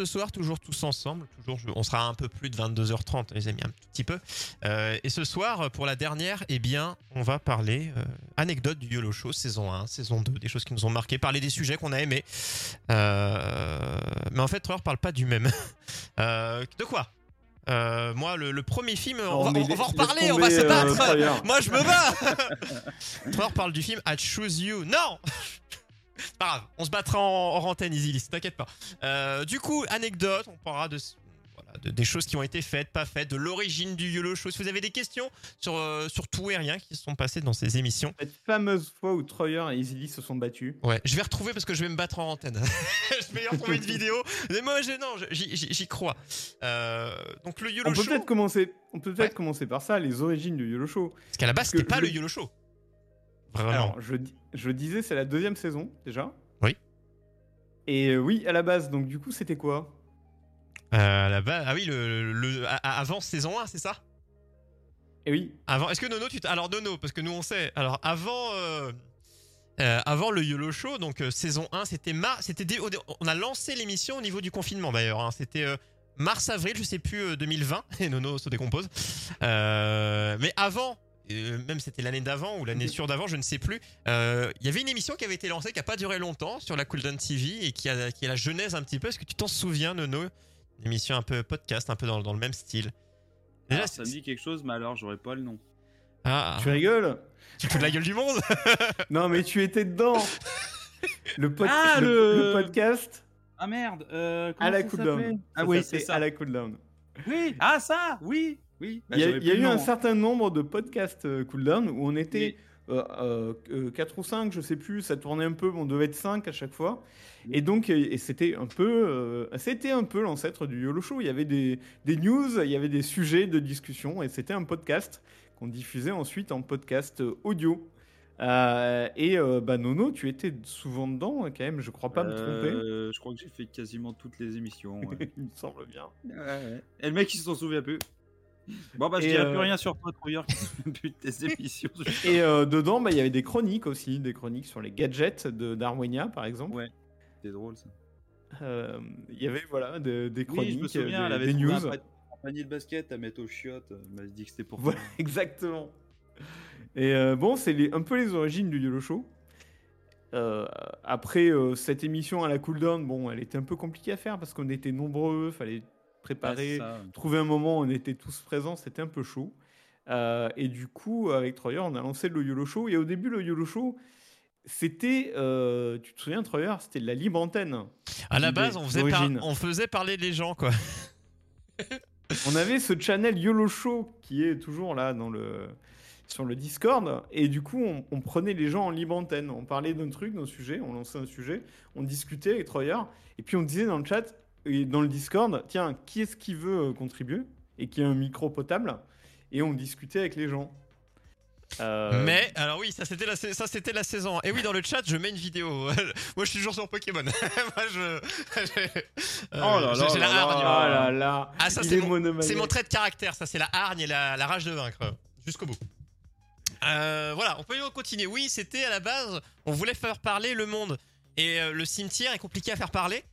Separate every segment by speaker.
Speaker 1: Ce soir, toujours tous ensemble. Toujours, on sera un peu plus de 22h30, les amis, un petit peu. Euh, et ce soir, pour la dernière, eh bien, on va parler euh, anecdote du YOLO Show, saison 1, saison 2, des choses qui nous ont marqué, parler des sujets qu'on a aimés. Euh, mais en fait, Troyer parle pas du même. Euh, de quoi? Euh, Moi, le, le premier film, on, va, en reparler, on va se battre. Moi, je me bats Troyer parle du film I Choose You. Non pas grave, on se battra en, en antenne, Easy List, t'inquiète pas. Euh, du coup, anecdote, on parlera de, voilà, de- des choses qui ont été faites, pas faites, de l'origine du YOLO Show. Si vous avez des questions sur, euh, sur tout et rien qui se sont passés dans ces émissions,
Speaker 2: Cette fameuse fois où Troyer et Easily se sont battus.
Speaker 1: ouais, je vais retrouver parce que je vais me battre en antenne. je vais y retrouver une vidéo. Mais moi, je- non, j'y- crois. Euh, donc le YOLO
Speaker 2: On peut
Speaker 1: Show,
Speaker 2: peut-être commencer, on peut peut-être
Speaker 1: Ouais.
Speaker 2: commencer par ça, les origines du YOLO Show.
Speaker 1: parce qu'à la base, c'était pas le YOLO Show. Vraiment.
Speaker 2: Alors, je, di- je disais, c'est la deuxième saison déjà.
Speaker 1: Oui.
Speaker 2: Et euh, oui, à la base, donc du coup, c'était quoi?
Speaker 1: Euh, la base, ah oui, le, avant saison 1, c'est ça?
Speaker 2: Et oui,
Speaker 1: Avant, est-ce que Nono, tu alors Nono, parce que nous on sait. Alors avant, euh, avant le YOLO Show, donc saison 1, c'était mars, c'était on a lancé l'émission au niveau du confinement d'ailleurs. hein. c'était mars avril, je sais plus euh, 2020. Et Nono se décompose. Mais avant. Euh, Même c'était l'année d'avant ou l'année sûre d'avant, je ne sais plus. euh, Il y avait une émission qui avait été lancée, qui a pas duré longtemps sur la Cooldown TV et qui a, qui est la genèse un petit peu. Est-ce que tu t'en souviens, Nono? Une émission un peu podcast, un peu dans, dans le même style. Déjà,
Speaker 3: Alors, ça me dit quelque chose, mais alors j'aurais pas le nom.
Speaker 1: ah,
Speaker 2: tu rigoles
Speaker 1: tu te fous de la gueule du monde?
Speaker 2: Non, mais tu étais dedans le, pod-
Speaker 3: Ah,
Speaker 2: le- podcast
Speaker 3: Ah merde euh,
Speaker 2: à la cooldown.
Speaker 3: Ah oui, c'est ça.
Speaker 2: à la cooldown.
Speaker 3: Oui, ah ça, oui, oui. Bah,
Speaker 2: Il y a, y eu un
Speaker 3: nom.
Speaker 2: certain nombre de podcasts euh, cooldown où on était 4 ou 5, je sais plus, ça tournait un peu, on devait être 5 à chaque fois. Et donc, euh, et c'était un peu, euh, c'était un peu l'ancêtre du YOLO Show. Il y avait des, des news, il y avait des sujets de discussion, et c'était un podcast qu'on diffusait ensuite en podcast euh, audio. Euh, et euh, bah Nono, tu étais souvent dedans quand même, je crois pas me tromper.
Speaker 3: Euh, je crois que j'ai fait quasiment toutes les émissions. ouais.
Speaker 2: Il me semble bien.
Speaker 3: Ouais, ouais. Et le mec, il s'en souvient plus. Bon, bah, je
Speaker 2: Et,
Speaker 3: dirais
Speaker 2: euh,
Speaker 3: plus rien sur toi, Trouilleur, qui tes émissions.
Speaker 2: Et euh, dedans, bah, il y avait des chroniques aussi, des chroniques sur les gadgets de d'Arwenia par exemple.
Speaker 3: Ouais. C'était drôle, ça.
Speaker 2: Euh, Il y avait voilà de- des
Speaker 3: Oui,
Speaker 2: chroniques,
Speaker 3: je me souviens,
Speaker 2: des,
Speaker 3: elle avait
Speaker 2: des news.
Speaker 3: un, pa- un panier de basket à mettre aux chiottes. Elle m'a dit que c'était pour
Speaker 2: Voilà, exactement. Et euh, bon, c'est un peu les origines du YOLO Show. Euh, après euh, cette émission à la cooldown, bon, elle était un peu compliquée à faire parce qu'on était nombreux, fallait préparer,
Speaker 3: Ah,
Speaker 2: trouver un moment, où on était tous présents, c'était un peu chaud. Euh, et du coup, avec Troyer, on a lancé le YOLO Show. Et au début, le YOLO Show, c'était, euh, tu te souviens, Troyer, c'était la libre antenne.
Speaker 1: À la base, on faisait, par- on faisait parler les gens, quoi.
Speaker 2: On avait ce channel YOLO Show qui est toujours là dans le, sur le Discord. Et du coup, on, on prenait les gens en libre antenne. On parlait d'un truc, d'un sujet, on lançait un sujet, on discutait avec Troyer. Et puis on disait dans le chat et dans le Discord, tiens, qui est-ce qui veut euh, contribuer et qui a un micro potable Et on discutait avec les gens. Euh,
Speaker 1: Mais, alors oui, ça c'était la, ça, c'était la saison. 1. Et oui, dans le chat, je mets une vidéo. Moi, je suis toujours sur Pokémon. Moi, je. euh,
Speaker 3: Oh là là
Speaker 1: la
Speaker 3: là
Speaker 1: hargne.
Speaker 2: Là là,
Speaker 1: Ah, ça, c'est
Speaker 2: est
Speaker 1: mon-. C'est mon trait de caractère, ça, c'est la hargne et la, la rage de vaincre. Jusqu'au bout. Euh, voilà, on peut continuer. Oui, c'était à la base, on voulait faire parler le monde. Et le cimetière est compliqué à faire parler.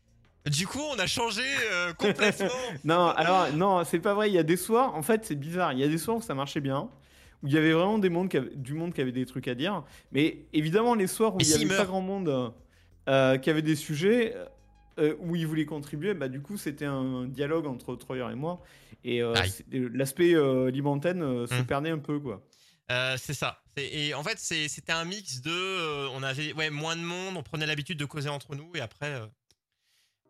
Speaker 1: Du coup, on a changé euh, complètement.
Speaker 2: Non, alors, non, c'est pas vrai. Il y a des soirs, en fait, c'est bizarre. Il y a des soirs où ça marchait bien, où il y avait vraiment des mondes qui avaient- du monde qui avait des trucs à dire. Mais évidemment, les soirs où il y avait pas grand monde euh, qui avait des sujets euh, où ils voulaient contribuer, bah, du coup, c'était un dialogue entre Troyer et moi. Et l'aspect libre antenne se
Speaker 1: Hum.
Speaker 2: perdait un peu, quoi.
Speaker 1: Euh, c'est ça. Et en fait, c'était un mix de. euh, on avait ouais, moins de monde, on prenait l'habitude de causer entre nous, et après. euh,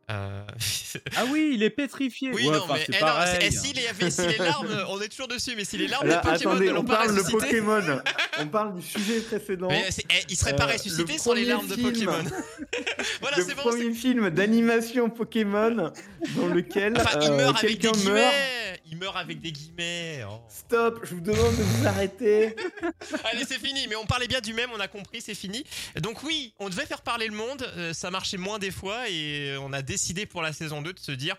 Speaker 1: Euh,
Speaker 3: Ah oui, il est pétrifié.
Speaker 1: oui,
Speaker 3: Ouais,
Speaker 1: non, mais
Speaker 3: c'est
Speaker 1: eh non, eh, si, les, si les larmes, on est toujours dessus, mais si les larmes
Speaker 2: Là,
Speaker 1: de Pokémon
Speaker 2: attendez,
Speaker 1: ne
Speaker 2: on
Speaker 1: pas
Speaker 2: parle de
Speaker 1: ressuscité.
Speaker 2: Pokémon. on parle du sujet précédent.
Speaker 1: Mais c'est- eh, il serait pas
Speaker 2: Euh,
Speaker 1: ressuscité
Speaker 2: le
Speaker 1: sans les larmes de. Pokémon. voilà,
Speaker 2: le
Speaker 1: c'est bon.
Speaker 2: premier film d'animation Pokémon dans lequel
Speaker 1: Enfin, il
Speaker 2: euh,
Speaker 1: meurt avec des
Speaker 2: quelqu'un meurt.
Speaker 1: Il meurt avec des guillemets. oh.
Speaker 2: Stop, je vous demande de vous arrêter.
Speaker 1: Allez, c'est fini. Mais on parlait bien du même, on a compris, c'est fini. Donc oui, on devait faire parler le monde. euh, ça marchait moins des fois et on a décidé pour la saison 2 de se dire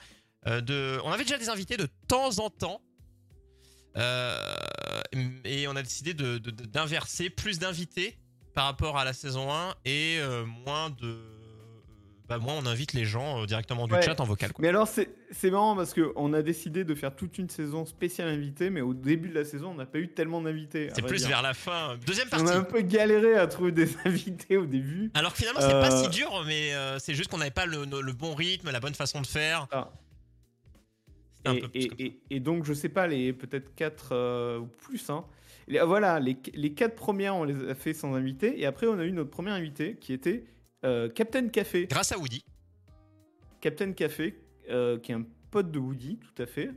Speaker 1: euh, de. On avait déjà des invités de temps en temps. Euh, et on a décidé de- de- de- d'inverser plus d'invités par rapport à la saison 1 et euh, moins de. Bah, moins on invite les gens euh, directement du
Speaker 2: Ouais.
Speaker 1: chat en vocal. Quoi.
Speaker 2: Mais alors, c'est marrant parce qu'on a décidé de faire toute une saison spéciale invitée, mais au début de la saison, on n'a pas eu tellement d'invités.
Speaker 1: C'est plus
Speaker 2: dire.
Speaker 1: vers la fin. Deuxième
Speaker 2: On
Speaker 1: partie.
Speaker 2: a un peu galéré à trouver des invités au début.
Speaker 1: Alors que finalement, c'est pas
Speaker 2: Euh,
Speaker 1: si dur, mais euh, c'est juste qu'on n'avait pas le, le bon rythme, la bonne façon de faire.
Speaker 2: Ah.
Speaker 1: Un
Speaker 2: Et,
Speaker 1: peu
Speaker 2: et- et- et donc, je sais pas, les peut-être 4 ou plus. Hein. Les- voilà, les, les 4 premières, on les a fait sans invité. Et après, on a eu notre premier invité qui était euh, Captain Café.
Speaker 1: Grâce à Woody.
Speaker 2: Captain Café, euh, qui est un pote de Woody, tout à fait.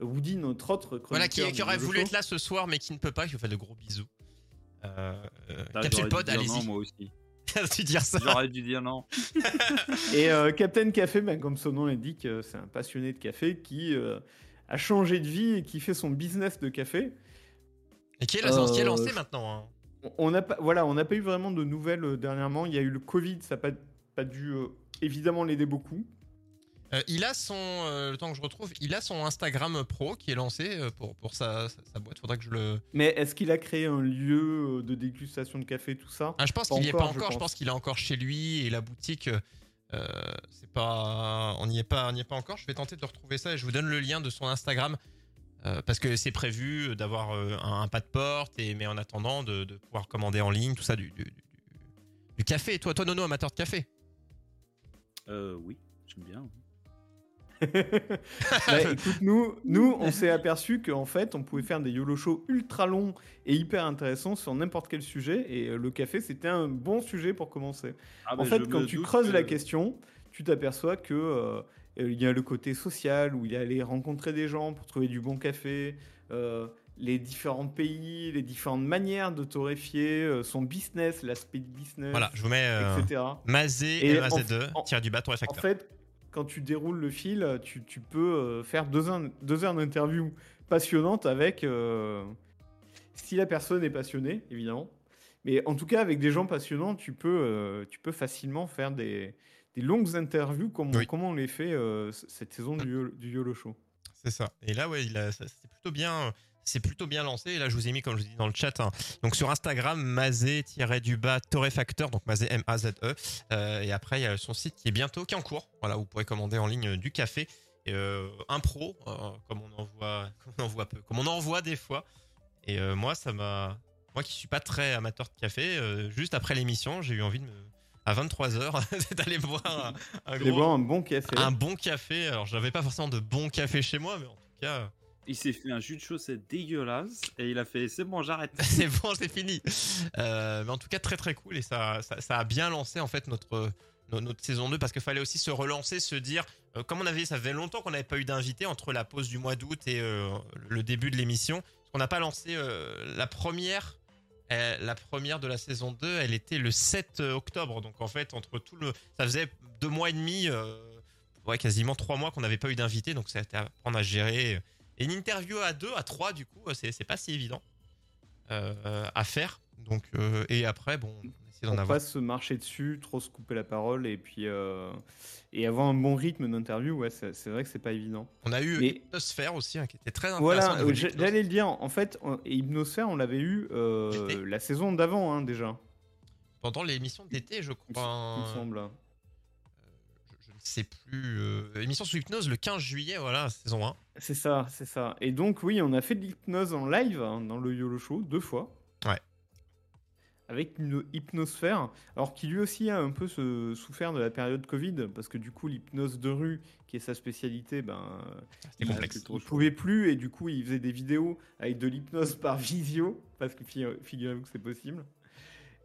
Speaker 2: Woody, notre autre chroniqueur.
Speaker 1: Voilà, qui, aurait voulu
Speaker 2: Show.
Speaker 1: être là ce soir, mais qui ne peut pas, qui vous fait de gros bisous. Euh, euh, Capsule
Speaker 3: j'aurais
Speaker 1: Pod,
Speaker 3: dû dire non,
Speaker 1: allez-y.
Speaker 3: moi aussi.
Speaker 1: tu dire ça.
Speaker 3: J'aurais dû dire non.
Speaker 2: Et euh, Captain Café, ben, comme son nom l'indique, c'est un passionné de café qui euh, a changé de vie et qui fait son business de café.
Speaker 1: Et qui est, lancé, qui est lancé maintenant. hein.
Speaker 2: On- n'a pas, voilà, on n'a pas eu vraiment de nouvelles euh, dernièrement. Il y a eu le Covid, ça n'a pas, pas dû euh, évidemment l'aider beaucoup.
Speaker 1: Euh, il a son, euh, le temps que je retrouve, il a son Instagram pro qui est lancé pour, pour sa, sa, sa boîte. Faudrait que je le.
Speaker 2: Mais est-ce qu'il a créé un lieu de dégustation de café, tout ça?
Speaker 1: Ah, je pense qu'il y est pas
Speaker 2: encore, je pense.
Speaker 1: pense qu'il est encore chez lui et la boutique. c'est pas, on n'y est pas, on n'y est pas encore. Je vais tenter de retrouver ça et je vous donne le lien de son Instagram euh, parce que c'est prévu d'avoir euh, un, un pas de porte et mais en attendant de, de pouvoir commander en ligne tout ça du, du, du- du café. Toi, toi Nono, amateur de café.
Speaker 3: Euh, oui, j'aime bien.
Speaker 2: Bah, écoute, nous, nous on s'est aperçu qu'en fait, on pouvait faire des YOLO shows ultra longs et hyper intéressants sur n'importe quel sujet. Et euh, le café, c'était un bon sujet pour commencer.
Speaker 3: Ah,
Speaker 2: en fait, quand tu creuses
Speaker 3: que-
Speaker 2: la question, tu t'aperçois que euh, il y a le côté social où il y a aller rencontrer des gens pour trouver du bon café, euh, les différents pays, les différentes manières de torréfier, euh, son business, l'aspect business,
Speaker 1: Voilà, je vous mets euh,
Speaker 2: etc.
Speaker 1: Mazé
Speaker 2: Et
Speaker 1: MAZ2
Speaker 2: en-
Speaker 1: tiré du bas
Speaker 2: En fait, quand tu déroules le fil, tu, tu peux faire deux heures, deux heures d'interview passionnantes avec, si la personne est passionnée, évidemment. Mais en tout cas, avec des gens passionnants, tu peux, tu peux facilement faire des, des longues interviews comme,
Speaker 1: Oui.
Speaker 2: comme on les fait euh, cette saison du, du YOLO Show.
Speaker 1: C'est ça. Et là, ouais, il a, ça- c'est plutôt bien. C'est plutôt bien lancé. Et là, je vous ai mis, comme je vous dis dans le chat, hein, donc sur Instagram, mazé-du-bas torréfacteur, donc mazé M-A-Z-E. Euh, et après, il y a son site qui est bientôt, qui est en cours. Voilà, vous pourrez commander en ligne du café. Et, euh, un pro, euh, comme on en voit, comme on en voit peu, comme on en voit des fois. Et moi, ça m'a, moi qui suis pas très amateur de café, juste après l'émission, j'ai eu envie de me, à 23h, d'aller boire un, un
Speaker 2: Allez
Speaker 1: gros-
Speaker 2: boire un bon café.
Speaker 1: un bon café. Alors, j'avais pas forcément de bon café chez moi, mais en tout cas,
Speaker 3: Il s'est fait un jus de chaussette dégueulasse et il a fait c'est bon, j'arrête.
Speaker 1: c'est bon, c'est fini. Euh, mais en tout cas, très très cool et ça, ça, ça a bien lancé en fait notre no- notre saison 2 parce qu'il fallait aussi se relancer, se dire euh, comme on avait, ça faisait longtemps qu'on n'avait pas eu d'invité entre la pause du mois d'août et euh, le début de l'émission. On n'a pas lancé euh, la première. Euh, la première de la saison 2, elle était le 7 octobre. Donc en fait, entre tout le. Ça faisait deux mois et demi, euh, quasiment trois mois qu'on n'avait pas eu d'invité. Donc ça a été à prendre à gérer. Et une interview à deux, à trois, du coup, c'est pas si évident euh, à faire. Donc, euh, et après, bon, on essaie d'en avoir.
Speaker 2: pas se marcher dessus, trop se couper la parole et puis euh, et avoir un bon rythme d'interview, ouais, c'est vrai que c'est pas évident.
Speaker 1: On a eu
Speaker 2: Mais-
Speaker 1: Hypnosphère aussi, hein, qui était très intéressant.
Speaker 2: Voilà, j'allais le dire. En fait, on- Hypnosphère, on l'avait eu euh, la saison d'avant hein, déjà,
Speaker 1: Pendant l'émission d'été, je crois.
Speaker 2: il me semble.
Speaker 1: je, je ne sais plus. émission sous hypnose le 15 juillet, voilà, saison 1.
Speaker 2: C'est ça, c'est ça. Et donc oui, on a fait de l'hypnose en live hein, dans le YOLO Show deux fois. Avec une hypnosphère, alors qui lui aussi a un peu souffert de la période Covid, parce que du coup l'hypnose de rue, qui est sa spécialité, ben il, il pouvait plus et du coup il faisait des vidéos avec de l'hypnose par visio, parce que fi- figurez-vous que c'est possible.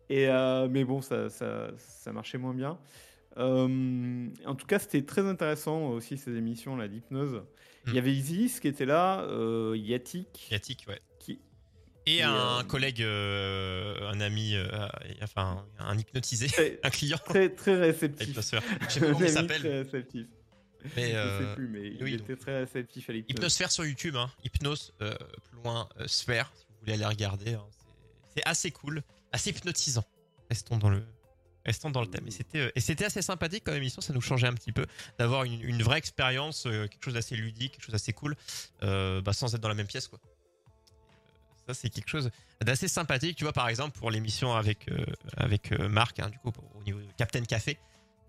Speaker 2: Et euh, mais bon, ça, ça, ça marchait moins bien. Euh, en tout cas, c'était très intéressant aussi ces émissions là d'hypnose. Il y
Speaker 1: Mm.
Speaker 2: avait Isis qui était là, euh, Yatik.
Speaker 1: Yatik, ouais. Et,
Speaker 2: Et,
Speaker 1: un
Speaker 2: euh,
Speaker 1: collègue, euh, un ami, euh, enfin un hypnotisé,
Speaker 2: Très,
Speaker 1: un client.
Speaker 2: très, très réceptif.
Speaker 1: Hypnosphère. Je sais pas comment il s'appelle.
Speaker 2: Très réceptif.
Speaker 1: Mais
Speaker 2: Je sais plus, mais il
Speaker 1: oui,
Speaker 2: était très réceptif à l'hypnose.
Speaker 1: Hypnosphère sur YouTube, hein. Hypnose plus loin sphère, si vous voulez aller regarder. hein. C'est- assez cool, assez hypnotisant. Restons dans le, restons dans le thème. Et c'était, et c'était assez sympathique comme émission, ça nous changeait un petit peu d'avoir une, une vraie expérience, quelque chose d'assez ludique, quelque chose d'assez cool, bah, sans être dans la même pièce, quoi. Ça, c'est quelque chose d'assez sympathique. Tu vois, par exemple, pour l'émission avec, euh, avec euh, Marc, hein, du coup, pour- au niveau de Captain Café,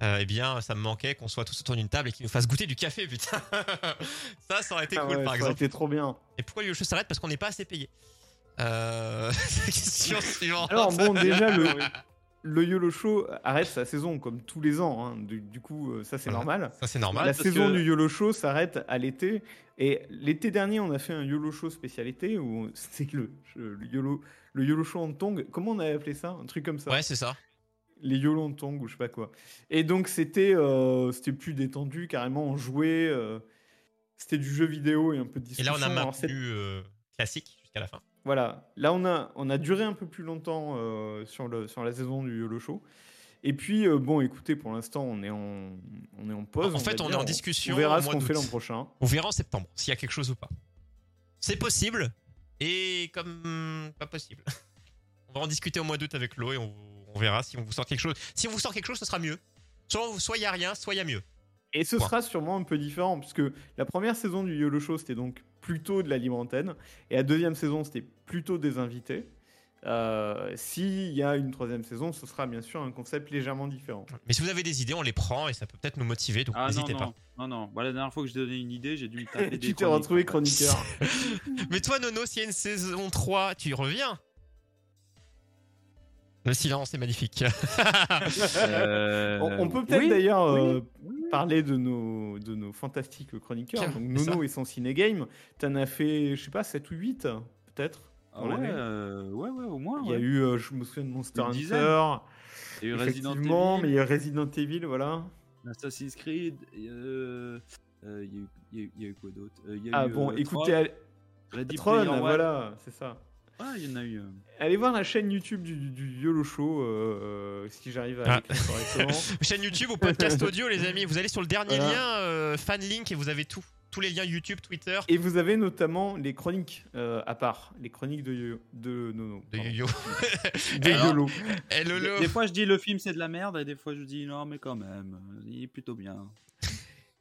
Speaker 1: euh, eh bien, ça me manquait qu'on soit tous autour d'une table et qu'il nous fasse goûter du café, putain. ça, ça aurait été
Speaker 2: Ah
Speaker 1: cool,
Speaker 2: ouais,
Speaker 1: par
Speaker 2: ça aurait
Speaker 1: exemple.
Speaker 2: été trop bien.
Speaker 1: Et pourquoi le jeu s'arrête? Parce qu'on n'est pas assez payé. Euh... question suivante.
Speaker 2: Alors bon, déjà le, le YOLO Show arrête sa saison comme tous les ans. hein. Du, du coup, euh, ça c'est
Speaker 1: Voilà.
Speaker 2: normal.
Speaker 1: ça c'est normal.
Speaker 2: La saison
Speaker 3: que-
Speaker 2: du YOLO Show s'arrête à l'été. Et l'été dernier, on a fait un YOLO Show spécial été où c'est le, le YOLO le YOLO Show en tong. Comment on avait appelé ça? Un truc comme ça.
Speaker 1: Ouais, c'est ça.
Speaker 2: Les YOLO en tong ou je sais pas quoi. Et donc c'était euh, c'était plus détendu, carrément on jouait. euh, c'était du jeu vidéo et un peu de
Speaker 1: Et
Speaker 2: discussion.
Speaker 1: là, on a maintenu euh, classique jusqu'à la fin.
Speaker 2: Voilà, là on a, on a duré un peu plus longtemps euh, sur, le, sur la saison du YOLO Show. Et puis, euh, bon, écoutez, pour l'instant, on, est en- on est en pause.
Speaker 1: En fait, on est en discussion
Speaker 2: On verra ce qu'on fait l'an prochain.
Speaker 1: On verra en septembre s'il y a quelque chose ou pas. C'est possible et comme pas possible. On va en discuter au mois d'août avec Lo et on, on verra si on vous sort quelque chose. Si on vous sort quelque chose, ce sera mieux. Soit soit il y a rien, soit il y a mieux.
Speaker 2: Et ce
Speaker 1: Point.
Speaker 2: sera sûrement un peu différent, puisque la première saison du YOLO Show, c'était donc plutôt de la libre antenne. Et la deuxième saison, c'était plutôt des invités. Euh, S'il y a une troisième saison, ce sera bien sûr un concept légèrement différent.
Speaker 1: Mais si vous avez des idées, on les prend et ça peut peut-être nous motiver. Donc
Speaker 3: Ah
Speaker 1: n'hésitez pas.
Speaker 3: non, non. Bon, la dernière fois que j'ai donné une idée, j'ai dû me taper des
Speaker 2: tu t'es retrouvé chroniqueur.
Speaker 1: Mais toi, Nono, s'il y a une saison 3, tu y reviens? Le silence est magnifique.
Speaker 3: Euh,
Speaker 2: On, on peut peut-être
Speaker 3: oui,
Speaker 2: d'ailleurs
Speaker 3: oui,
Speaker 2: euh, parler de nos, de nos fantastiques chroniqueurs.
Speaker 1: Tiens,
Speaker 2: Donc Nono et son ciné-game. T'en as fait, je sais pas, 7 ou 8 peut-être
Speaker 3: Ah ouais, euh, ouais, ouais, au moins.
Speaker 2: Il y a eu, euh, je me souviens de Monster. Hunter.
Speaker 3: Il y a eu Resident
Speaker 2: Effectivement, mais il
Speaker 3: Evil,
Speaker 2: y a Resident Evil, voilà.
Speaker 3: Assassin's Creed. euh, Il y a eu- il y, a eu- quoi d'autre?
Speaker 2: Ah bon, écoutez,
Speaker 3: Ready
Speaker 2: Tron, voilà, c'est ça.
Speaker 3: Ah, il y en a eu. euh.
Speaker 2: Allez voir la chaîne YouTube du, du YOLO Show, euh, si j'arrive à
Speaker 1: Ah.
Speaker 2: correctement.
Speaker 1: Chaîne YouTube ou podcast audio, les amis. Vous allez sur le dernier
Speaker 2: Voilà.
Speaker 1: lien, euh, fan link, et vous avez tout. Tous les liens YouTube, Twitter,
Speaker 2: Et vous avez notamment les chroniques euh, à part, les chroniques de, Yo- de Nono.
Speaker 1: de. Yo-Yo.
Speaker 2: De
Speaker 1: Alors,
Speaker 2: YOLO.
Speaker 1: Eh, Lolo.
Speaker 3: Des, des fois, je dis le film c'est de la merde, et des fois, je dis non, mais quand même, euh, il est plutôt bien.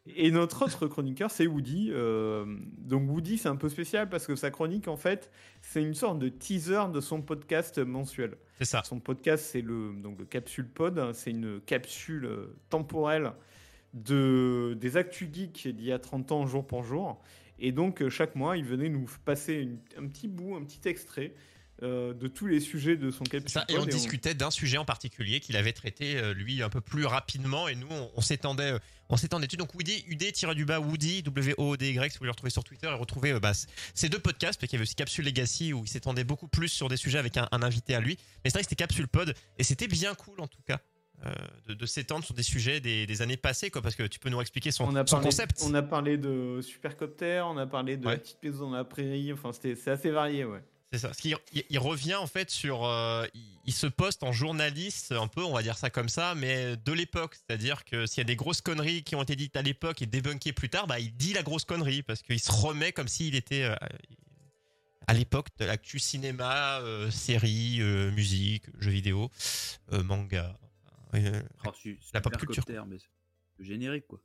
Speaker 2: Et notre autre chroniqueur, c'est Woody. Euh, donc Woody, c'est un peu spécial parce que sa chronique, en fait, c'est une sorte de teaser de son podcast mensuel.
Speaker 1: C'est ça.
Speaker 2: Son podcast, c'est le, donc le Capsule Pod. C'est une capsule euh, temporelle de, des actus geeks d'il y a 30 ans, jour pour jour. Et donc, euh, chaque mois, il venait nous passer une- un petit bout, un petit extrait euh, de tous les sujets de son Capsule
Speaker 1: Ça, et on discutait d'un sujet en particulier qu'il avait traité euh, lui un peu plus rapidement et nous on, on s'étendait euh, on s'étendait dessus donc Woody UD tiré du bas Woody W O D Y si vous voulez le retrouver sur Twitter et retrouver euh, bah, ces deux podcasts parce qu'il y avait aussi Capsule Legacy où il s'étendait beaucoup plus sur des sujets avec un, un invité à lui mais c'est vrai que c'était Capsule Pod et c'était bien cool en tout cas euh, de, de s'étendre sur des sujets des, des années passées quoi parce que tu peux nous expliquer son,
Speaker 2: on a,
Speaker 1: son
Speaker 2: parlé,
Speaker 1: concept
Speaker 2: on a parlé de Supercopter, on a parlé de
Speaker 1: Ouais.
Speaker 2: la petite maison dans la prairie. Enfin, c'était- c'est assez varié, ouais.
Speaker 1: C'est ça. Parce qu'il il, revient en fait sur. euh, il, se poste en journaliste, un peu, on va dire ça comme ça, mais de l'époque. C'est-à-dire que s'il y a des grosses conneries qui ont été dites à l'époque et débunkées plus tard, bah, il dit la grosse connerie parce qu'il se remet comme s'il était euh, à l'époque de l'actu cinéma, euh, série, euh, musique, jeux vidéo, euh, manga. Euh,
Speaker 3: Oh, su-
Speaker 1: La pop
Speaker 3: Supercopter, mais c'est le générique quoi.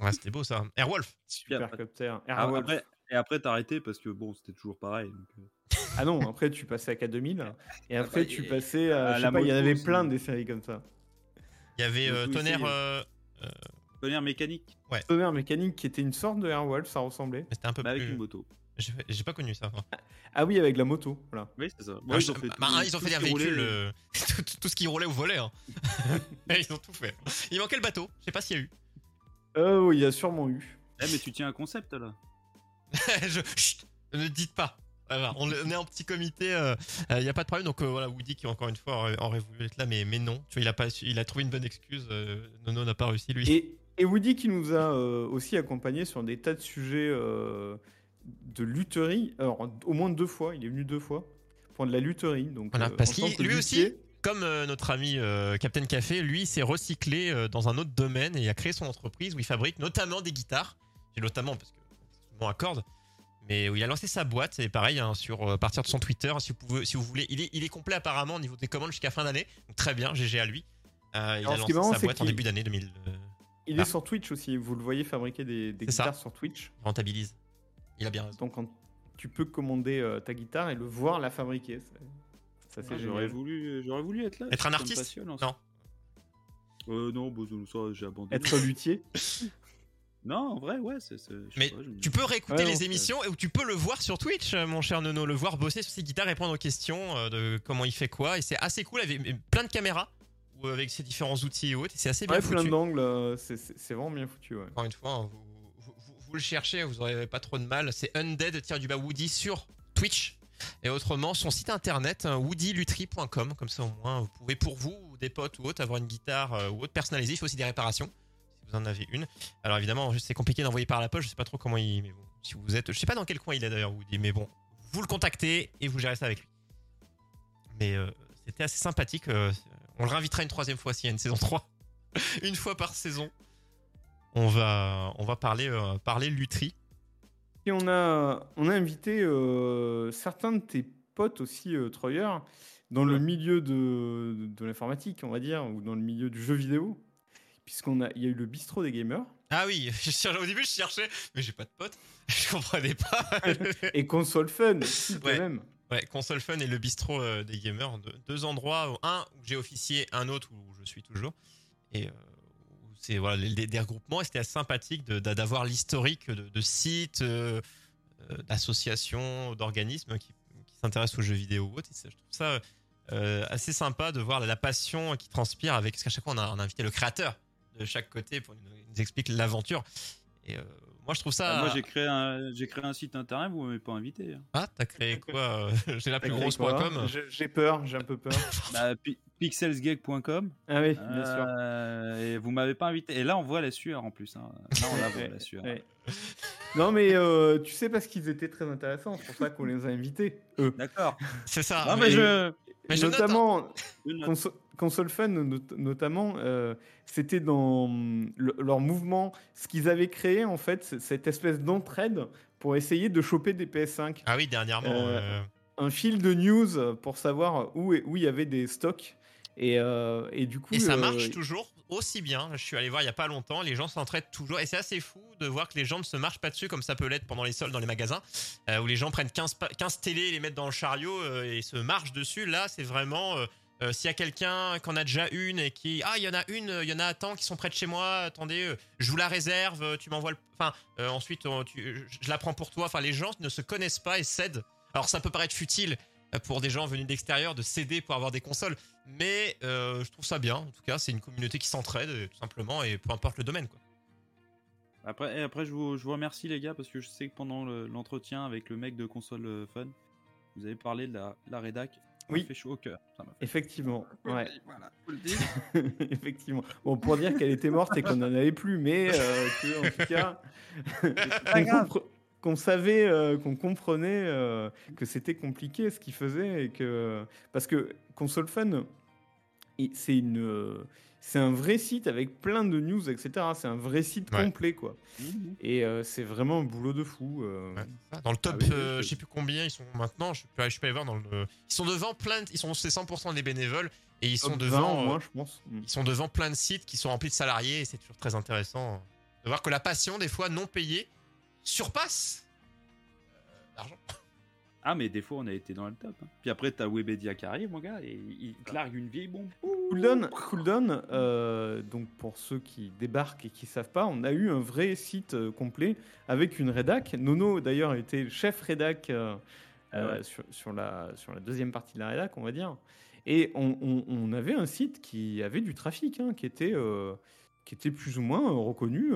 Speaker 1: ouais, c'était beau ça. Airwolf.
Speaker 2: Supercopter.
Speaker 3: Ah,
Speaker 2: Airwolf.
Speaker 3: après, et après, t'as arrêté parce que bon, c'était toujours pareil. donc, euh.
Speaker 2: Ah non, après tu passais à K2000 et après
Speaker 3: bah,
Speaker 2: tu passais à.
Speaker 3: la
Speaker 2: pas, il y en avait
Speaker 3: aussi.
Speaker 2: plein des séries comme ça.
Speaker 1: Il y avait euh, Tonnerre.
Speaker 3: c'est-
Speaker 1: euh,
Speaker 3: Tonnerre mécanique,
Speaker 2: Tonnerre mécanique qui était une sorte de Airwolf, ça ressemblait.
Speaker 1: mais c'était un peu
Speaker 3: avec
Speaker 1: plus.
Speaker 3: une moto.
Speaker 1: J'ai pas connu ça. moi.
Speaker 2: Ah oui, avec la moto, voilà.
Speaker 3: Oui, c'est ça.
Speaker 1: Ah,
Speaker 3: Ouais,
Speaker 1: bah,
Speaker 3: tout-
Speaker 1: ils ont
Speaker 3: tout
Speaker 1: fait
Speaker 3: ce
Speaker 1: un
Speaker 3: qui roulait,
Speaker 1: véhicule, euh, tout, tout ce qui roulait ou volait. hein. ils ont tout fait. Il manquait le bateau. Je sais pas s'il y a eu.
Speaker 2: Euh, oui, il y a sûrement eu.
Speaker 3: Eh, mais tu tiens un concept là.
Speaker 1: Je- Chut, ne dites pas. On est en petit comité, il n'y a pas de problème. Donc euh, voilà, Woody qui encore une fois aurait, voulu être là, mais, mais non. Tu vois, il a, pas, il a trouvé une bonne excuse. euh, Nono n'a pas réussi, lui.
Speaker 2: Et, et Woody qui nous a euh, aussi accompagnés sur des tas de sujets euh, de lutherie. Alors, au moins deux fois, il est venu deux fois pour de la lutherie. Donc,
Speaker 1: Voilà,
Speaker 2: euh,
Speaker 1: parce qu'il-
Speaker 2: que
Speaker 1: lui
Speaker 2: luthier,
Speaker 1: aussi, Comme euh, notre ami euh, Captain Café, lui, s'est recyclé euh, dans un autre domaine et a créé son entreprise où il fabrique notamment des guitares. J'ai notamment parce que c'est souvent à cordes. Mais où il a lancé sa boîte, et pareil, hein, sur euh, à partir de son Twitter, si vous, pouvez, si vous voulez. Il est, il est complet apparemment au niveau des commandes jusqu'à fin d'année. Donc très bien, GG à lui. Euh, il
Speaker 2: Alors,
Speaker 1: a
Speaker 2: ce
Speaker 1: lancé
Speaker 2: qui est marrant,
Speaker 1: sa
Speaker 2: c'est
Speaker 1: boîte en début d'année 2000. euh,
Speaker 2: Il
Speaker 1: Ah.
Speaker 2: est sur Twitch aussi. Vous le voyez fabriquer des, des
Speaker 1: C'est ça.
Speaker 2: guitares sur Twitch.
Speaker 1: rentabilise. Il a bien raison.
Speaker 2: Donc, quand tu peux commander euh, ta guitare et le voir la fabriquer. C'est- Ça, c'est
Speaker 3: Ah, J'aurais voulu, j'aurais voulu être là.
Speaker 1: Être un artiste?
Speaker 3: en
Speaker 1: Non.
Speaker 3: Euh, non, bon, ça, j'ai abandonné.
Speaker 2: Être luthier.
Speaker 3: Non, en vrai, ouais, c'est. c'est- je sais
Speaker 1: Mais
Speaker 3: pas, je me-
Speaker 1: Tu peux réécouter
Speaker 2: Ouais,
Speaker 1: les émissions et où tu peux le voir sur Twitch, euh, mon cher Nono, le voir bosser sur ses guitares, répondre aux questions euh, de comment il fait quoi. Et c'est assez cool avec plein de caméras ou avec ses différents outils et autres. Et c'est assez bien
Speaker 2: Ouais, plein
Speaker 1: foutu.
Speaker 2: d'angles. euh, c'est- vraiment bien foutu. Ouais.
Speaker 1: Encore une fois, hein, vous, vous- vous- vous le cherchez, vous n'aurez pas trop de mal. C'est undead-du-bas Woody sur Twitch. Et autrement, son site internet, hein, woodyluterie.com. Comme ça, au moins, vous pouvez, pour vous, ou des potes ou autres, avoir une guitare ou autre personnalisée. Il faut aussi des réparations, vous en avez une. Alors évidemment, c'est compliqué d'envoyer par la poche. Je sais pas trop comment il. Mais bon, si vous êtes. Je sais pas dans quel coin il est d'ailleurs, Woody. Mais bon, vous le contactez et vous gérez ça avec lui. Mais euh, c'était assez sympathique. euh, on le réinvitera une troisième fois s'il y a une saison 3. une fois par saison. On va, on va parler, euh, parler lutherie.
Speaker 2: Et on a, on a invité euh, certains de tes potes aussi, Troyer, dans le milieu de, de, de l'informatique, on va dire, ou dans le milieu du jeu vidéo. Puisqu'on a, il y a eu le bistrot des gamers
Speaker 1: Ah oui, je au début je cherchais, mais j'ai pas de potes. Je comprenais pas.
Speaker 2: et console fun, si, quand
Speaker 1: Ouais.
Speaker 2: même.
Speaker 1: ouais, console fun et le bistrot euh, des gamers, deux, deux endroits, un où j'ai officié, un autre où je suis toujours. Et euh, c'est voilà des, des regroupements. Et c'était assez sympathique d'avoir l'historique de, de sites, euh, euh, d'associations, d'organismes qui, qui s'intéressent aux jeux vidéo ou. Et ça, je trouve ça assez sympa de voir la, la passion qui transpire avec. Parce qu'à chaque fois on a, on a invité le créateur de chaque côté pour nous, nous explique l'aventure. Et euh, moi je trouve ça.
Speaker 3: Ah, moi, j'ai créé, un, j'ai créé un site internet, vous m'avez pas invité. hein.
Speaker 1: Ah, t'as créé quoi euh, J'ai la plus grosse.com.
Speaker 2: J'ai peur, j'ai un peu peur.
Speaker 3: Bah, pixelsgag.com.
Speaker 2: Ah oui, bien sûr.
Speaker 3: Euh, et vous m'avez pas invité. Et là, on voit la sueur en plus. hein. Là, on la voit la sueur.
Speaker 2: Ouais. Non, mais euh, tu sais, parce qu'ils étaient très intéressants, c'est pour ça qu'on les a invités, eux.
Speaker 3: D'accord.
Speaker 1: C'est ça.
Speaker 3: non, mais je.
Speaker 1: mais je note, hein.
Speaker 2: notamment,
Speaker 3: je note.
Speaker 2: Console Fun, not- notamment, euh, c'était dans le- leur mouvement, ce qu'ils avaient créé, en fait, cette espèce d'entraide pour essayer de choper des PS5.
Speaker 1: Ah oui, dernièrement.
Speaker 2: Euh,
Speaker 1: euh,
Speaker 2: Un fil de news pour savoir où, où il y avait des stocks. Et, euh, et du coup.
Speaker 1: Et ça
Speaker 2: euh,
Speaker 1: marche toujours aussi bien. Je suis allé voir il y a pas longtemps. Les gens s'entraident toujours. Et c'est assez fou de voir que les gens ne se marchent pas dessus comme ça peut l'être pendant les soldes dans les magasins. euh, où les gens prennent 15, pa- 15 télés, les mettent dans le chariot et se marchent dessus. Là, c'est vraiment. Euh, S'il y a quelqu'un qui en a déjà une et qui. Ah, il y en a une, il y en a tant qui sont près de chez moi. Attendez, euh, je vous la réserve. euh, Tu m'envoies le. Enfin, ensuite, je- la prends pour toi. Enfin, les gens ne se connaissent pas et cèdent. Alors, ça peut paraître futile pour des gens venus d'extérieur de céder pour avoir des consoles. Mais je trouve ça bien. En tout cas, c'est une communauté qui s'entraide, tout simplement, et peu importe le domaine. Quoi.
Speaker 3: Après, après je, vous, je vous remercie, les gars, parce que je sais que pendant le- l'entretien avec le mec de console fun, vous avez parlé de la, la rédac. Ça
Speaker 2: Oui.
Speaker 3: fait chaud au cœur. Ça m'a fait
Speaker 2: Effectivement, ouais.
Speaker 3: Voilà.
Speaker 2: Effectivement. Bon, pour dire qu'elle était morte et qu'on n'en avait plus, mais euh, que, en tout cas, qu'on savait, euh, qu'on comprenait euh, que c'était compliqué ce qu'il faisait et que parce que Console Fun, c'est une, euh, c'est un vrai site avec plein de news, etc. C'est un vrai site
Speaker 1: Ouais.
Speaker 2: complet, quoi.
Speaker 3: Mhm.
Speaker 2: Et euh, c'est vraiment un boulot de fou. euh.
Speaker 1: Ouais. Dans le top,
Speaker 3: Ah oui,
Speaker 1: euh,
Speaker 3: je-
Speaker 1: je sais plus combien ils sont maintenant. Je peux, je peux aller voir dans le. Ils sont devant plein. de- ils sont c'est 100% des bénévoles et ils sont
Speaker 2: Top 20
Speaker 1: devant.
Speaker 2: au
Speaker 1: euh,
Speaker 2: moins, je pense. Mm.
Speaker 1: ils sont devant plein de sites qui sont remplis de salariés et c'est toujours très intéressant de voir que la passion des fois non payée surpasse euh, l'argent.
Speaker 3: Ah, mais des fois, on a été dans le top. hein. Puis après, t'as Webedia qui arrive, mon gars, et il te largue une vieille bombe.
Speaker 2: Cooldown, Cooldown, euh, donc pour ceux qui débarquent et qui savent pas, on a eu un vrai site euh, complet avec une rédac. Nono d'ailleurs était chef rédac euh,
Speaker 3: Ah ouais.
Speaker 2: sur, sur la, sur la deuxième partie de la rédac, on va dire. Et on, on- on avait un site qui avait du trafic, hein, qui, était, qui était plus ou moins reconnu.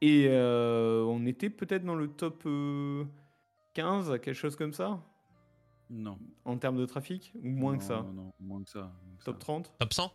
Speaker 2: et on était peut-être dans le top 15, quelque chose comme ça
Speaker 3: Non.
Speaker 2: En termes de trafic Ou moins
Speaker 3: Non,
Speaker 2: que ça
Speaker 3: Non, non, moins que ça. moins que
Speaker 2: Top
Speaker 3: ça.
Speaker 2: 30
Speaker 1: Top 100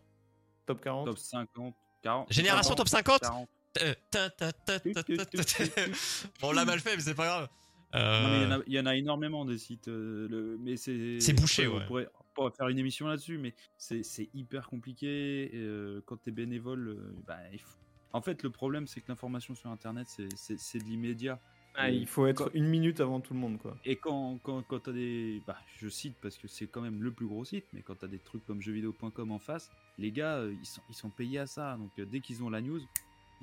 Speaker 2: Top 40
Speaker 3: Top 50, 40.
Speaker 1: Génération
Speaker 3: 50,
Speaker 1: top 50
Speaker 3: 40.
Speaker 1: Euh, ta, ta, ta, ta, ta, ta. Bon, on l'a mal fait, mais c'est pas grave. Euh,
Speaker 3: Non, il y en a- il y, en a énormément des sites. euh, le- mais c'est.
Speaker 1: C'est bouché,
Speaker 3: après,
Speaker 1: ouais.
Speaker 3: On pourrait, on pourrait faire une émission là-dessus, mais c'est c'est hyper compliqué. et, euh, quand t'es bénévole, euh, bah, il faut- en fait, le problème, c'est que l'information sur Internet, c'est- c'est c'est de l'immédiat.
Speaker 2: Ah, Il faut être une minute avant tout le monde, quoi.
Speaker 3: Et quand, quand, quand t'as des. Bah, je cite parce que c'est quand même le plus gros site, mais quand t'as des trucs comme jeuxvideo.com en face, les gars, euh, ils sont, ils sont payés à ça. Donc euh, dès qu'ils ont la news,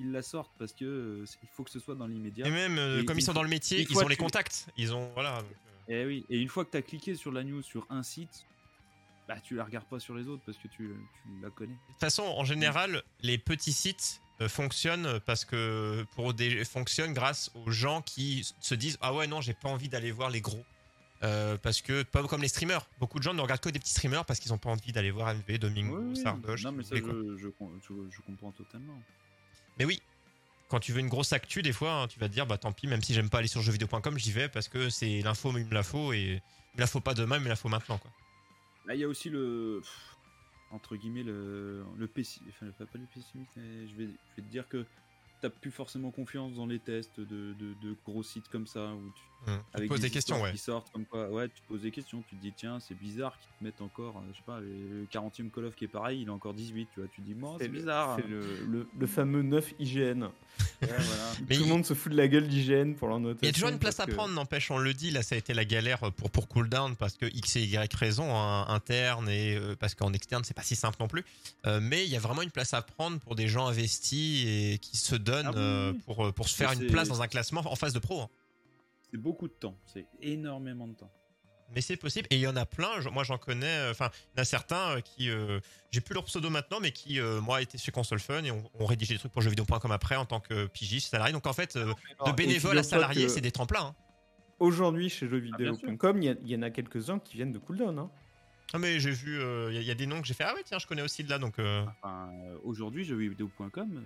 Speaker 3: ils la sortent parce que euh, il faut que ce soit dans l'immédiat.
Speaker 1: Et même, euh,
Speaker 3: Et
Speaker 1: comme ils sont dans le métier, ils ont les contacts. Ils ont. Voilà. donc, euh,
Speaker 3: Et oui, et une fois que t'as cliqué sur la news sur un site, bah tu la regardes pas sur les autres parce que tu, tu la connais.
Speaker 1: De toute façon, en général, les petits sites euh, fonctionnent parce que pour des fonctionnent grâce aux gens qui se disent ah ouais non j'ai pas envie d'aller voir les gros Euh, parce que pas comme les streamers beaucoup de gens ne regardent que des petits streamers parce qu'ils ont pas envie d'aller voir MV Domingo
Speaker 3: Oui.
Speaker 1: Sardoche
Speaker 3: non mais ça je, je, je- je comprends totalement.
Speaker 1: mais oui quand tu veux une grosse actu des fois hein, tu vas te dire bah tant pis même si j'aime pas aller sur jeuxvideo.com j'y vais parce que c'est l'info mais il me la faut et il me la faut pas demain mais il me la faut maintenant quoi
Speaker 3: Là il y a aussi le pff, entre guillemets le le pessi- enfin pas le pessimiste mais je vais, je vais te dire que t'as plus forcément confiance dans les tests de, gros sites comme ça
Speaker 1: Hum. Tu poses des questions ouais
Speaker 3: qui sortent comme quoi ouais tu te poses des questions tu te dis tiens c'est bizarre qu'ils te mettent encore euh, je sais pas le 40e Call of qui est pareil il est encore 18 tu vois tu te dis moi c'est bizarre
Speaker 2: C'est le, le- le fameux 9 IGN.
Speaker 3: Ouais, voilà.
Speaker 1: Mais
Speaker 2: tout
Speaker 1: il-
Speaker 2: le monde se fout de la gueule d'IGN pour leur notation.
Speaker 1: Il y a toujours une place à
Speaker 2: que-
Speaker 1: prendre, n'empêche, on le dit, là ça a été la galère pour, pour cooldown parce que X et Y raison, hein, interne et euh, parce qu'en externe c'est pas si simple non plus. Euh, mais il y a vraiment une place à prendre pour des gens investis et qui se donnent
Speaker 3: Ah oui,
Speaker 1: euh, pour, pour se faire une place dans un classement en phase de pro. hein.
Speaker 3: C'est beaucoup de temps, c'est énormément de temps.
Speaker 1: Mais c'est possible et il y en a plein, je- moi j'en connais, euh, enfin il y en a certains euh, qui, euh, j'ai plus leur pseudo maintenant, mais qui euh, moi étaient chez Console Fun et on, on rédigeait des trucs pour jeuxvideo.com après en tant que pigiste salarié. Donc en fait, euh, de bénévole à salarié,
Speaker 2: que
Speaker 1: c'est des tremplins. hein.
Speaker 2: Aujourd'hui, chez
Speaker 3: Ah,
Speaker 2: jeuxvideo.com, il y, y en a quelques-uns qui viennent de Cooldown. hein.
Speaker 1: Ah mais j'ai vu, euh, il y, a- il y a des noms que j'ai fait, ah ouais tiens je connais aussi de là donc... euh,
Speaker 3: Enfin, euh, aujourd'hui, jeuxvideo.com, euh,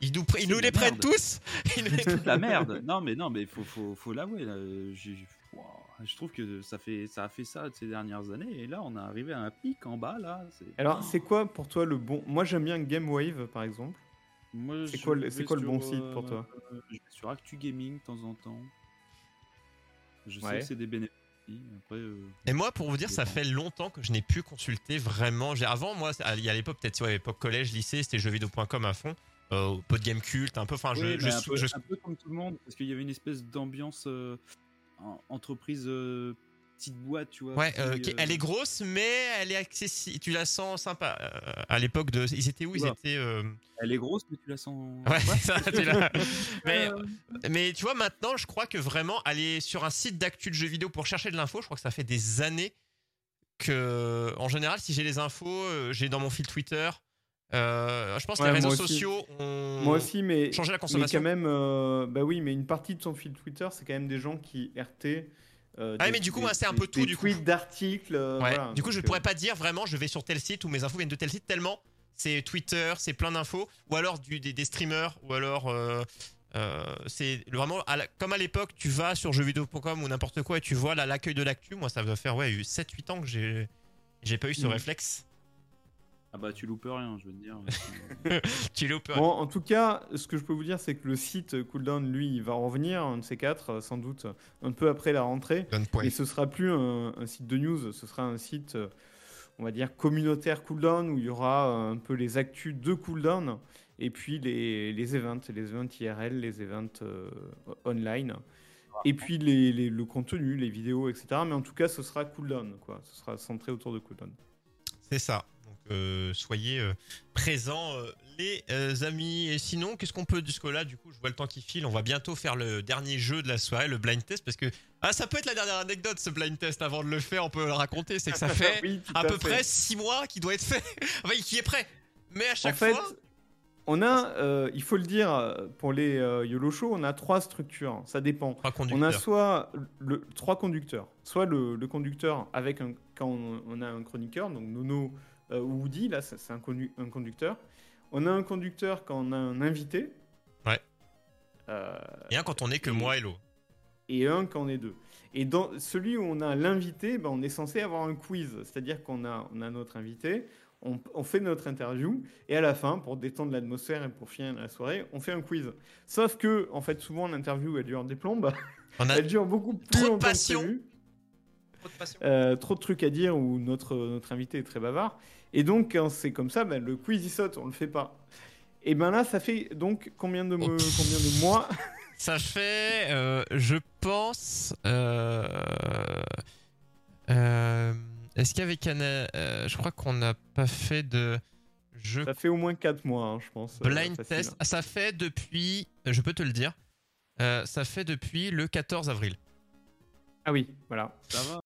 Speaker 1: Ils nous, ils
Speaker 3: C'est
Speaker 1: nous les prennent
Speaker 3: merde.
Speaker 1: tous Ils nous les-
Speaker 3: toute la merde. Non, mais non, mais faut, faut, faut l'avouer. là, euh, j'ai- wow, Je trouve que ça fait, ça a fait ça ces dernières années, et là, on est arrivé à un pic en bas là. c'est-
Speaker 2: Alors, c'est quoi pour toi le bon Moi, j'aime bien GameWave, par exemple. C'est quoi le- c'est quoi le bon
Speaker 3: sur,
Speaker 2: site pour toi?
Speaker 3: euh, Je vais sur Actu Gaming de temps en temps. Je sais que c'est des Après, euh,
Speaker 1: Et moi, pour vous dire, ça fait longtemps que je n'ai pu consulter vraiment. J'ai- Avant, moi, à- il y a l'époque, peut-être, ouais, à l'époque collège, lycée, c'était jeuxvideo.com à fond. Euh, peu de game culte, un peu. Enfin, je,
Speaker 3: oui,
Speaker 1: je,
Speaker 3: mais un, peu,
Speaker 1: je-
Speaker 3: un peu comme tout le monde, parce qu'il y avait une espèce d'ambiance euh, en- entreprise euh, petite boîte, tu vois.
Speaker 1: Ouais,
Speaker 3: qui,
Speaker 1: euh,
Speaker 3: euh,
Speaker 1: elle est grosse, mais elle est accessible. Tu la sens sympa. Euh, à l'époque de. Ils étaient où? Ils étaient. euh,
Speaker 3: elle est grosse, mais tu la sens.
Speaker 1: Ouais, ça, tu l'as. mais,
Speaker 3: Euh,
Speaker 1: mais tu vois, maintenant, je crois que vraiment aller sur un site d'actu de jeux vidéo pour chercher de l'info, je crois que ça fait des années que, en général, si j'ai les infos, euh, j'ai dans mon fil Twitter. Euh, je pense que
Speaker 2: Ouais,
Speaker 1: les réseaux sociaux ont
Speaker 2: Moi aussi, mais,
Speaker 1: changé la
Speaker 2: mais
Speaker 1: consommation.
Speaker 2: quand même, euh, bah oui, mais une partie de son fil Twitter, c'est quand même des gens qui RT. Euh,
Speaker 1: Ah,
Speaker 2: des-
Speaker 1: mais du coup, moi, c'est un peu tout,
Speaker 2: des
Speaker 1: du coup.
Speaker 2: tweets d'articles. euh,
Speaker 1: Ouais.
Speaker 2: voilà.
Speaker 1: du coup, je ne pourrais
Speaker 2: euh,
Speaker 1: pas dire vraiment, je vais sur tel site ou mes infos viennent de tel site tellement c'est Twitter, c'est plein d'infos, ou alors du, des, des streamers, ou alors euh, c'est vraiment à la- comme à l'époque, tu vas sur jeuxvideo.com ou n'importe quoi et tu vois l'accueil de l'actu. Moi, ça doit faire ouais 7-8 ans que j'ai pas eu ce
Speaker 2: Mhm.
Speaker 1: réflexe.
Speaker 3: Ah bah tu loupes rien, je veux te dire.
Speaker 1: Tu loupes.
Speaker 2: Bon, en tout cas, ce que je peux vous dire, c'est que le site Cooldown, lui, il va revenir, un de ces quatre, euh, sans doute un peu après la rentrée. Et ce sera plus un, un site de news, ce sera un site, euh, on va dire, communautaire Cooldown, où il y aura euh, un peu les actus de Cooldown, et puis les, les events, les events IRL, les events euh, online, et puis les, les- le contenu, les vidéos, etc. Mais en tout cas, ce sera Cooldown, quoi. Ce sera centré autour de Cooldown.
Speaker 1: C'est ça. Euh, soyez euh, présents euh, les amis. Et sinon, qu'est-ce qu'on peut jusque là Du coup, je vois le temps qui file. On va bientôt faire le dernier jeu de la soirée, le blind test, parce que ah ça peut être la dernière anecdote ce blind test. Avant de le faire, on peut le raconter. C'est que ça fait
Speaker 2: Oui,
Speaker 1: à peu près 6 mois qu'il doit être fait. enfin, qui est prêt. Mais à
Speaker 2: En
Speaker 1: chaque
Speaker 2: fait,
Speaker 1: fois,
Speaker 2: on a, il faut le dire, pour les YOLO Show, on a trois structures. Ça dépend.
Speaker 1: trois
Speaker 2: On a soit le, trois conducteurs, soit le, le conducteur avec un, quand on, on a un chroniqueur, donc Nono euh, Woody, là c'est un, condu- un conducteur. On a un conducteur quand on a un invité.
Speaker 1: Ouais.
Speaker 2: Euh,
Speaker 1: Bien quand on est que
Speaker 2: et-
Speaker 1: moi et Lo.
Speaker 2: et un quand on est deux. Et dans celui où on a l'invité, ben, on est censé avoir un quiz. C'est-à-dire qu'on a, on a notre invité, on, on fait notre interview, et à la fin, pour détendre l'atmosphère et pour finir la soirée, on fait un quiz. Sauf que, en fait, souvent, l'interview, elle dure des plombes.
Speaker 1: On a
Speaker 2: Elle dure beaucoup plus
Speaker 1: trop de passion. trop de passion.
Speaker 2: Euh, trop de trucs à dire ou notre, notre invité est très bavard. Et donc, quand c'est comme ça, ben, le quiz il saute, on le fait pas. Et ben là, ça fait donc combien de, me- combien de mois
Speaker 1: Ça fait, euh, je pense. Euh, euh, Est-ce qu'avec Anna, euh, je crois qu'on n'a pas fait de
Speaker 2: Ça fait au moins 4 mois, hein, je pense. euh,
Speaker 1: blind test. Ah, Ça fait depuis, je peux te le dire, euh, ça fait depuis le 14 avril.
Speaker 2: Ah oui, voilà.
Speaker 3: Ça va.